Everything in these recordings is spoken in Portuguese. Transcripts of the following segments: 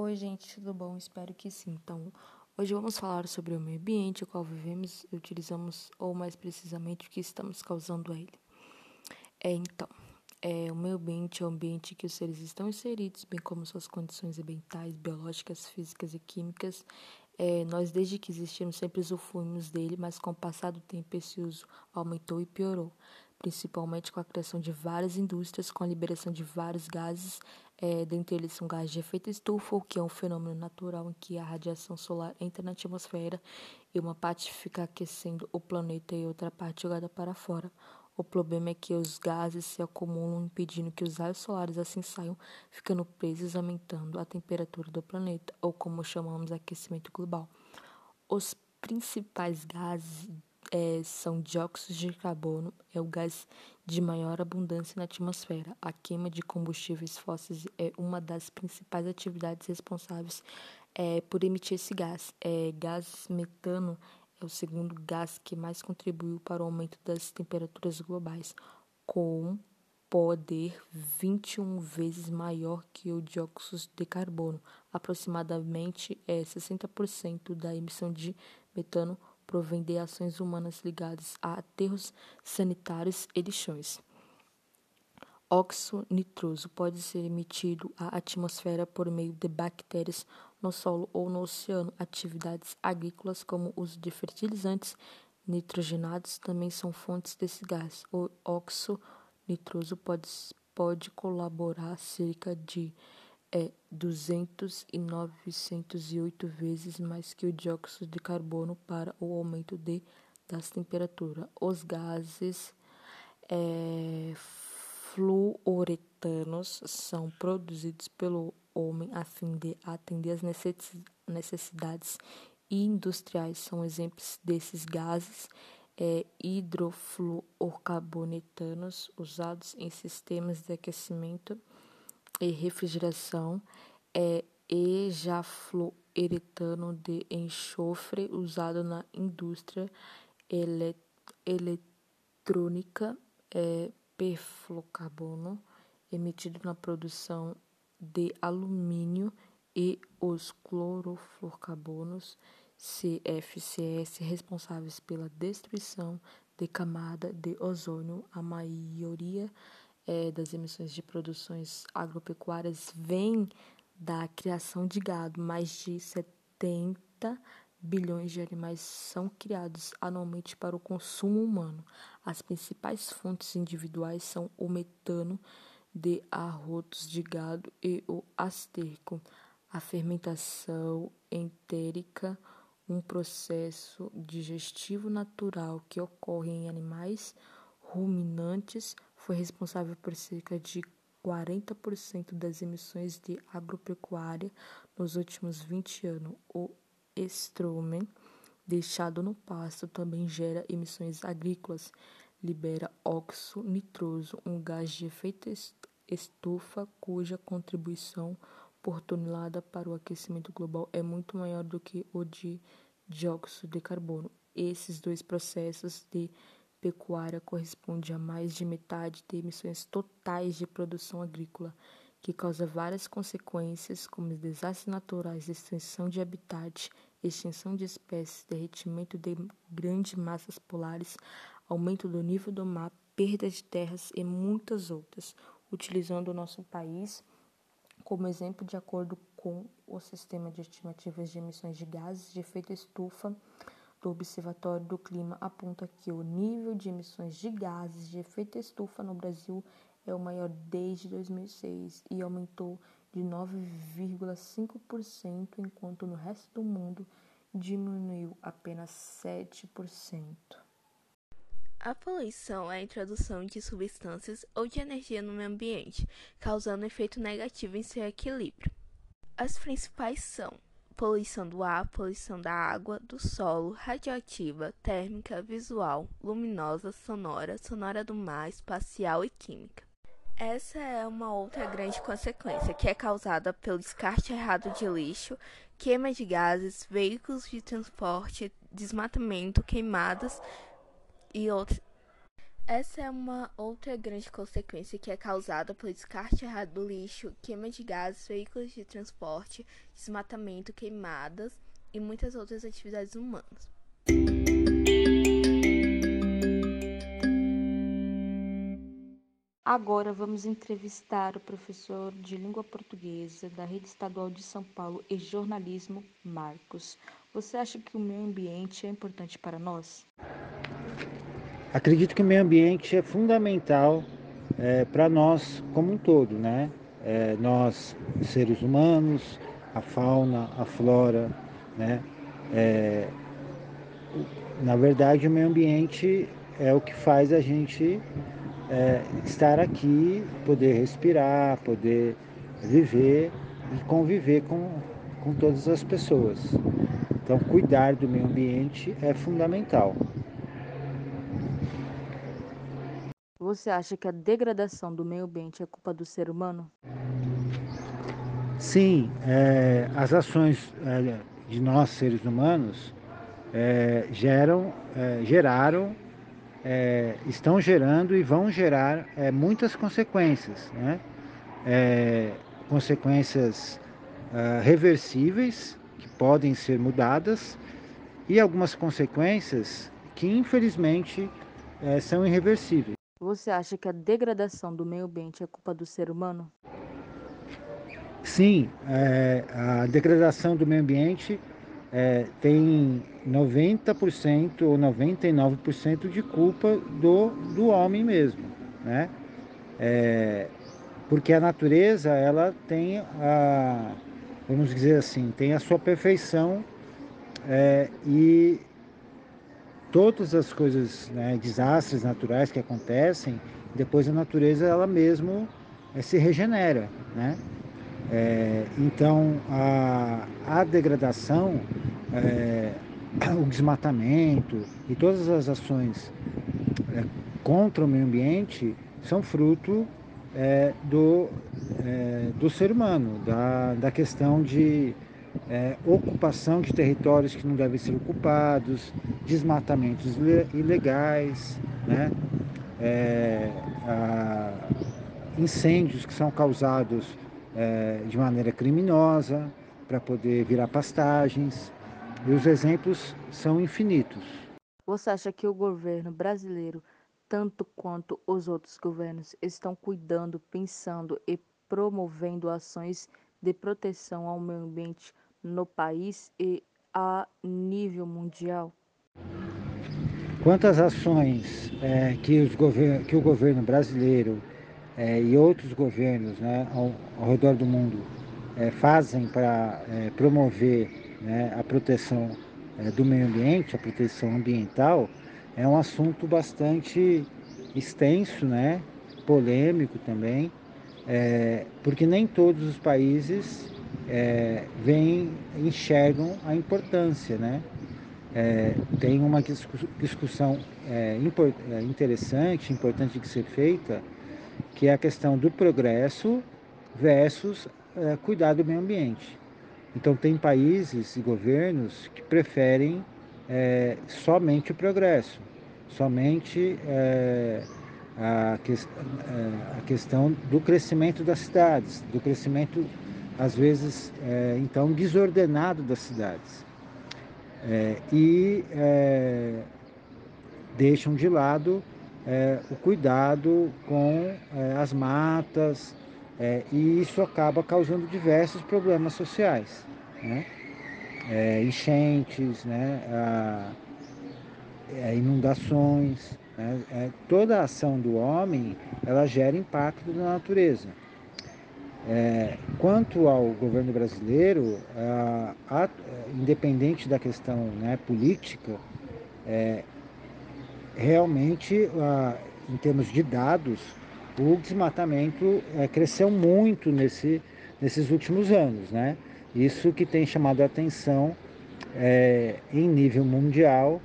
Oi, gente, tudo bom? Espero que sim. Então, hoje vamos falar sobre o meio ambiente, o qual vivemos utilizamos, ou mais precisamente, o que estamos causando a ele. É, então, é, o meio ambiente é o ambiente que os seres estão inseridos, bem como suas condições ambientais, biológicas, físicas e químicas. É, nós, desde que existimos, sempre usufruímos dele, mas com o passar do tempo, esse uso aumentou e piorou principalmente com a criação de várias indústrias, com a liberação de vários gases, é, dentre eles são gases de efeito estufa, o que é um fenômeno natural em que a radiação solar entra na atmosfera e uma parte fica aquecendo o planeta e outra parte jogada para fora. O problema é que os gases se acumulam, impedindo que os raios solares assim saiam, ficando presos, aumentando a temperatura do planeta, ou como chamamos aquecimento global. Os principais gases é, são dióxidos de carbono, é o gás de maior abundância na atmosfera. A queima de combustíveis fósseis é uma das principais atividades responsáveis é, por emitir esse gás. É, gás metano é o segundo gás que mais contribuiu para o aumento das temperaturas globais, com poder 21 vezes maior que o dióxido de carbono. Aproximadamente é 60% da emissão de metano provém de ações humanas ligadas a aterros sanitários e lixões. Óxido nitroso pode ser emitido à atmosfera por meio de bactérias no solo ou no oceano. Atividades agrícolas, como o uso de fertilizantes nitrogenados, também são fontes desse gás. O óxido nitroso pode, pode colaborar cerca de é 200 e 908 vezes mais que o dióxido de carbono para o aumento de, das temperaturas. Os gases é, fluoretanos são produzidos pelo homem a fim de atender às necessidades industriais. São exemplos desses gases é, hidrofluorcarbonetanos usados em sistemas de aquecimento e refrigeração é ejafluoretano de enxofre usado na indústria ele eletrônica, é perfluorcarbono emitido na produção de alumínio e os clorofluorcarbonos CFCS responsáveis pela destruição de camada de ozônio, a maioria é, das emissões de produções agropecuárias vem da criação de gado. Mais de 70 bilhões de animais são criados anualmente para o consumo humano. As principais fontes individuais são o metano de arrotos de gado e o asterco. A fermentação entérica, um processo digestivo natural que ocorre em animais ruminantes, foi responsável por cerca de 40% das emissões de agropecuária nos últimos 20 anos. O estrumen deixado no pasto também gera emissões agrícolas, libera óxido nitroso, um gás de efeito estufa cuja contribuição por tonelada para o aquecimento global é muito maior do que o de dióxido de carbono. Esses dois processos de pecuária corresponde a mais de metade de emissões totais de produção agrícola, que causa várias consequências, como desastres naturais, extinção de habitat, extinção de espécies, derretimento de grandes massas polares, aumento do nível do mar, perda de terras e muitas outras, utilizando o nosso país como exemplo de acordo com o sistema de estimativas de emissões de gases de efeito estufa do Observatório do Clima aponta que o nível de emissões de gases de efeito estufa no Brasil é o maior desde 2006 e aumentou de 9,5%, enquanto no resto do mundo diminuiu apenas 7%. A poluição é a introdução de substâncias ou de energia no meio ambiente, causando efeito negativo em seu equilíbrio. As principais são poluição do ar, poluição da água, do solo, radioativa, térmica, visual, luminosa, sonora, sonora do mar, espacial e química. Essa é uma outra grande consequência, que é causada pelo descarte errado de lixo, queima de gases, veículos de transporte, desmatamento, queimadas e outras Essa é uma outra grande consequência que é causada pelo descarte errado do lixo, queima de gases, veículos de transporte, desmatamento, queimadas e muitas outras atividades humanas. Agora vamos entrevistar o professor de língua portuguesa da Rede Estadual de São Paulo e jornalismo, Marcos. Você acha que o meio ambiente é importante para nós? Acredito que o meio ambiente é fundamental é, para nós como um todo, né? É, nós, seres humanos, a fauna, a flora, né? É, na verdade, o meio ambiente é o que faz a gente é, estar aqui, poder respirar, poder viver e conviver com, com todas as pessoas. Então, cuidar do meio ambiente é fundamental. Você acha que a degradação do meio ambiente é culpa do ser humano? Sim, é, as ações é, de nós seres humanos é, geram, é, geraram é, estão gerando e vão gerar é, muitas consequências, né? Consequências reversíveis que podem ser mudadas e algumas consequências que infelizmente são irreversíveis. Você acha que a degradação do meio ambiente é culpa do ser humano? Sim, é, a degradação do meio ambiente é, tem 90% ou 99% de culpa do, do homem mesmo, né? É, porque a natureza ela tem a, vamos dizer assim, tem a sua perfeição é, e todas as coisas, né, desastres naturais que acontecem, depois a natureza ela mesmo é, se regenera, né? É, então, a, a degradação, é, o desmatamento e todas as ações contra o meio ambiente são fruto do, do ser humano, da, da questão de é, ocupação de territórios que não devem ser ocupados, desmatamentos ilegais, né? A, incêndios que são causados é, de maneira criminosa para poder virar pastagens. E os exemplos são infinitos. Você acha que o governo brasileiro, tanto quanto os outros governos, estão cuidando, pensando e promovendo ações de proteção ao meio ambiente no país e a nível mundial? Quantas ações é, que, que o governo brasileiro é, e outros governos né, ao, ao, redor do mundo é, fazem para é, promover né, a proteção é, do meio ambiente, a proteção ambiental, é um assunto bastante extenso, né, polêmico também, é, porque nem todos os países é, veem, enxergam a importância, né? É, tem uma discussão é, interessante, importante de ser feita, que é a questão do progresso versus é, cuidar do meio ambiente. Então, tem países e governos que preferem é, somente o progresso, somente é, a, que, é, a, questão do crescimento das cidades, do crescimento, às vezes, é, então, desordenado das cidades. É, e deixam de lado é, o cuidado com é, as matas, é, e isso acaba causando diversos problemas sociais, né? É, enchentes, né? A, é, inundações, né? É, toda a ação do homem ela gera impacto na natureza. Quanto ao governo brasileiro, a, a, independente da questão né, política, realmente, em termos de dados, o desmatamento é, cresceu muito nesse, nesses últimos anos. Né? Isso que tem chamado a atenção é, em nível mundial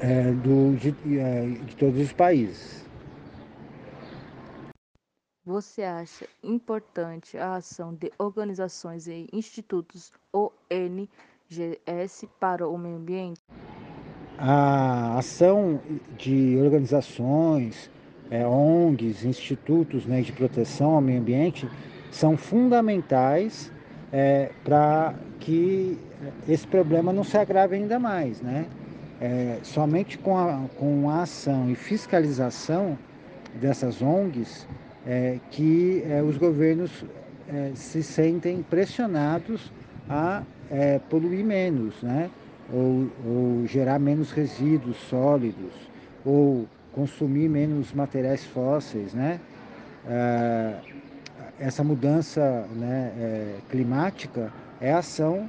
é, do, de, de todos os países. Você acha importante a ação de organizações e institutos ONGs para o meio ambiente? a ação de organizações, é, ONGs, institutos né, de proteção ao meio ambiente são fundamentais é, para que esse problema não se agrave ainda mais. Né? É, somente com a, com a ação e fiscalização dessas ONGs é, que é, os governos é, se sentem pressionados a é, poluir menos, né? ou, ou gerar menos resíduos sólidos, ou consumir menos materiais fósseis, né? É, essa mudança né, é, climática é ação,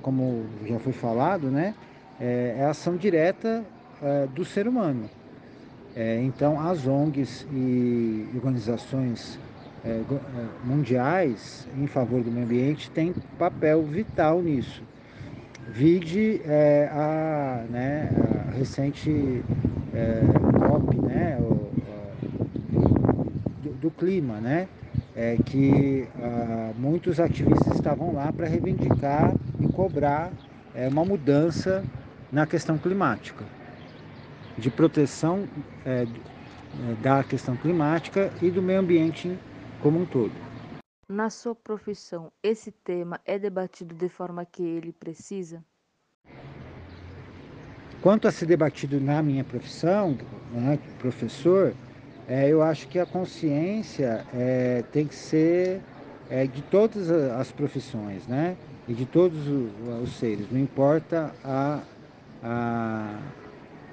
como já foi falado, né? É, ação direta do ser humano. É, então, as ONGs e organizações é, mundiais em favor do meio ambiente têm papel vital nisso. Vide é, a, né, a recente é, COP né, do, do, clima, né, é, que a, muitos ativistas estavam lá para reivindicar e cobrar é, uma mudança na questão climática, de proteção é, da questão climática e do meio ambiente como um todo. Na sua profissão, esse tema é debatido de forma que ele precisa? Quanto a ser debatido na minha profissão, né, professor, é, eu acho que a consciência é, tem que ser é, de todas as profissões, né? E de todos os, os seres, não importa a, a,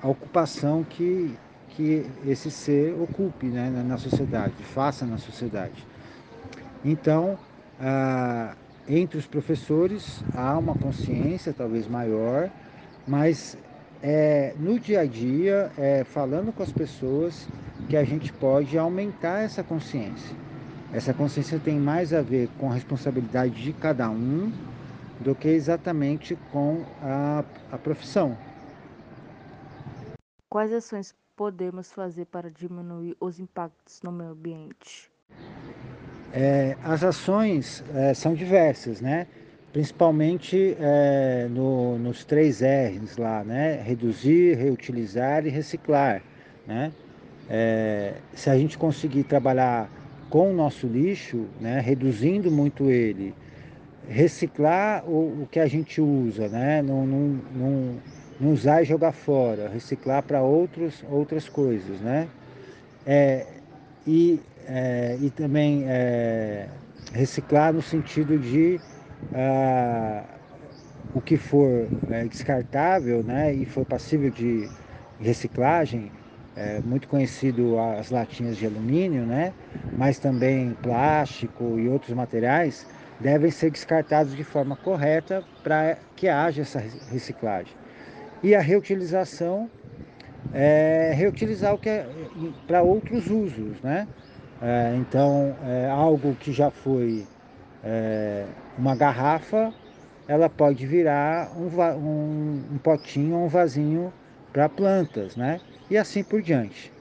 a, ocupação que, que esse ser ocupe né, na, na sociedade, faça na sociedade. Então, ah, entre os professores há uma consciência talvez maior, mas é, no dia a dia, é, falando com as pessoas, que a gente pode aumentar essa consciência. Essa consciência tem mais a ver com a responsabilidade de cada um do que exatamente com a, a profissão. Quais ações podemos fazer para diminuir os impactos no meio ambiente? É, as ações é, são diversas, né? Principalmente é, no, nos três R's lá, né? Reduzir, reutilizar e reciclar, né? É, se a gente conseguir trabalhar com o nosso lixo, né? Reduzindo muito ele, reciclar o, o que a gente usa, né? Não, não, não usar e jogar fora, reciclar para outras coisas, né? É, e é, e também é, reciclar no sentido de ah, o que for é, descartável né, e for passível de reciclagem, é muito conhecido as latinhas de alumínio, né, mas também plástico e outros materiais, devem ser descartados de forma correta para que haja essa reciclagem. E a reutilização é reutilizar o que é para outros usos, né? É, então, é, algo que já foi é, uma garrafa, ela pode virar um, um, um potinho ou um vasinho para plantas, né? E assim por diante.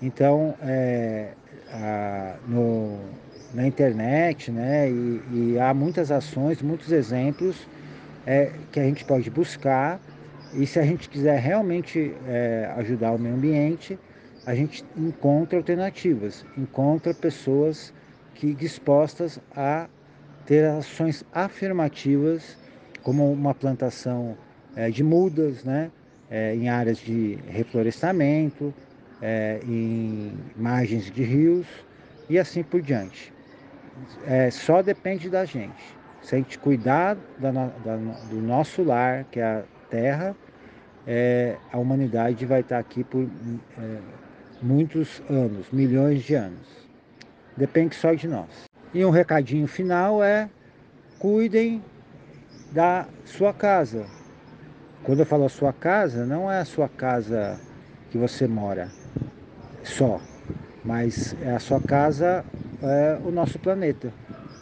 Então, é, a, no, na internet, né? E, e, há muitas ações, muitos exemplos é, que a gente pode buscar. E se a gente quiser realmente é, ajudar o meio ambiente, a gente encontra alternativas, encontra pessoas que dispostas a ter ações afirmativas, como uma plantação é, de mudas, né, é, em áreas de reflorestamento, é, em margens de rios e assim por diante. É, só depende da gente. Se a gente cuidar da, da, do nosso lar, que é a terra, é, a humanidade vai estar aqui por é, muitos anos, milhões de anos. Depende só de nós. E um recadinho final é: cuidem da sua casa. Quando eu falo a sua casa, não é a sua casa que você mora só, mas é a sua casa, é o nosso planeta.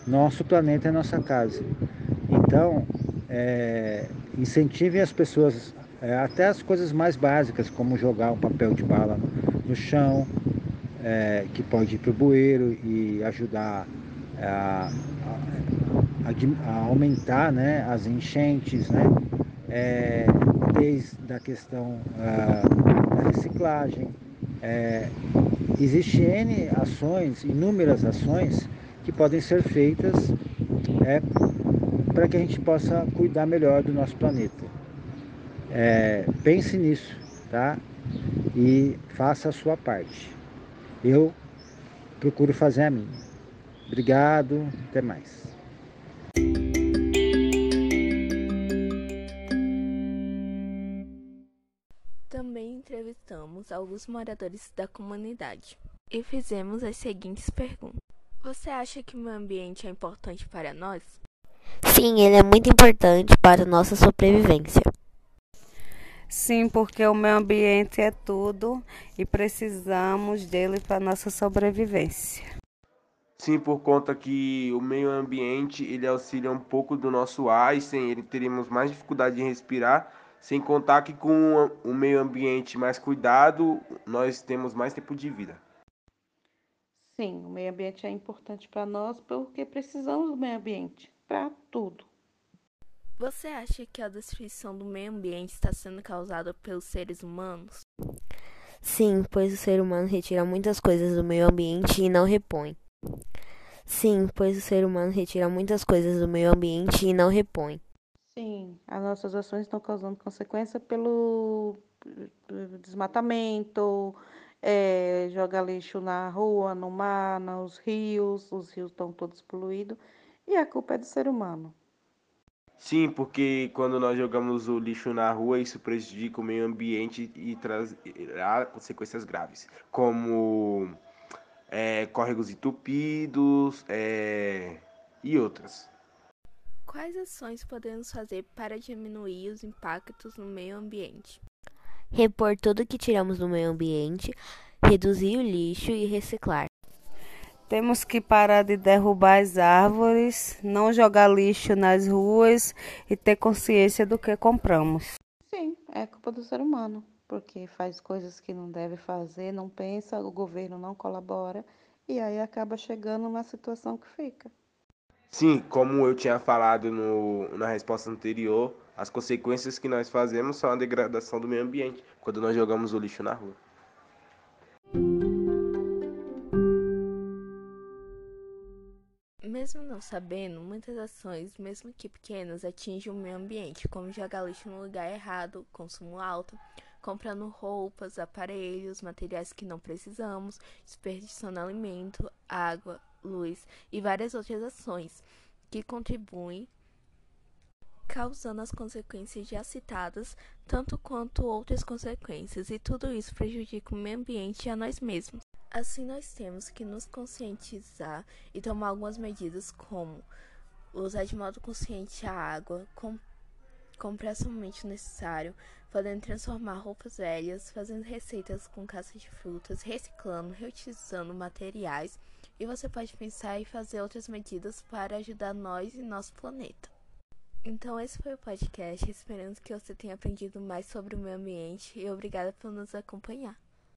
Nosso planeta é nossa casa. Então, é, incentivem as pessoas, é, até as coisas mais básicas, como jogar um papel de bala no chão, é, que pode ir para o bueiro e ajudar a, a, a, aumentar né, as enchentes, né? É, desde a questão ah, da reciclagem. É, Existem N ações, inúmeras ações que podem ser feitas é, para que a gente possa cuidar melhor do nosso planeta. É, pense nisso, tá? E faça a sua parte. Eu procuro fazer a minha. Obrigado, até mais. Também entrevistamos alguns moradores da comunidade e fizemos as seguintes perguntas. Você acha que o meio ambiente é importante para nós? Sim, ele é muito importante para a nossa sobrevivência. Sim, porque o meio ambiente é tudo e precisamos dele para nossa sobrevivência. Sim, por conta que o meio ambiente ele auxilia um pouco do nosso ar e sem ele teríamos mais dificuldade de respirar, sem contar que com o meio ambiente mais cuidado, nós temos mais tempo de vida. Sim, o meio ambiente é importante para nós porque precisamos do meio ambiente para tudo. Você acha que a destruição do meio ambiente está sendo causada pelos seres humanos? Sim, pois o ser humano retira muitas coisas do meio ambiente e não repõe. Sim, pois o ser humano retira muitas coisas do meio ambiente e não repõe. Sim, as nossas ações estão causando consequência pelo desmatamento, é, joga lixo na rua, no mar, nos rios, os rios estão todos poluídos e a culpa é do ser humano. Sim, porque quando nós jogamos o lixo na rua, isso prejudica o meio ambiente e trazerá consequências graves, como é, córregos entupidos é, e outras. Quais ações podemos fazer para diminuir os impactos no meio ambiente? Repor tudo que tiramos do meio ambiente, reduzir o lixo e reciclar. Temos que parar de derrubar as árvores, não jogar lixo nas ruas e ter consciência do que compramos. Sim, é culpa do ser humano, porque faz coisas que não deve fazer, não pensa, o governo não colabora e aí acaba chegando na situação que fica. Sim, como eu tinha falado no, na resposta anterior, as consequências que nós fazemos são a degradação do meio ambiente quando nós jogamos o lixo na rua. Mesmo não sabendo, muitas ações, mesmo que pequenas, atingem o meio ambiente, como jogar lixo no lugar errado, consumo alto, comprando roupas, aparelhos, materiais que não precisamos, desperdiçando alimento, água, luz e várias outras ações que contribuem causando as consequências já citadas, tanto quanto outras consequências, e tudo isso prejudica o meio ambiente e a nós mesmos. Assim, nós temos que nos conscientizar e tomar algumas medidas, como usar de modo consciente a água, com, comprar somente o necessário, podendo transformar roupas velhas, fazendo receitas com casca de frutas, reciclando, reutilizando materiais, e você pode pensar e fazer outras medidas para ajudar nós e nosso planeta. Então, esse foi o podcast. Esperamos que você tenha aprendido mais sobre o meio ambiente e obrigada por nos acompanhar.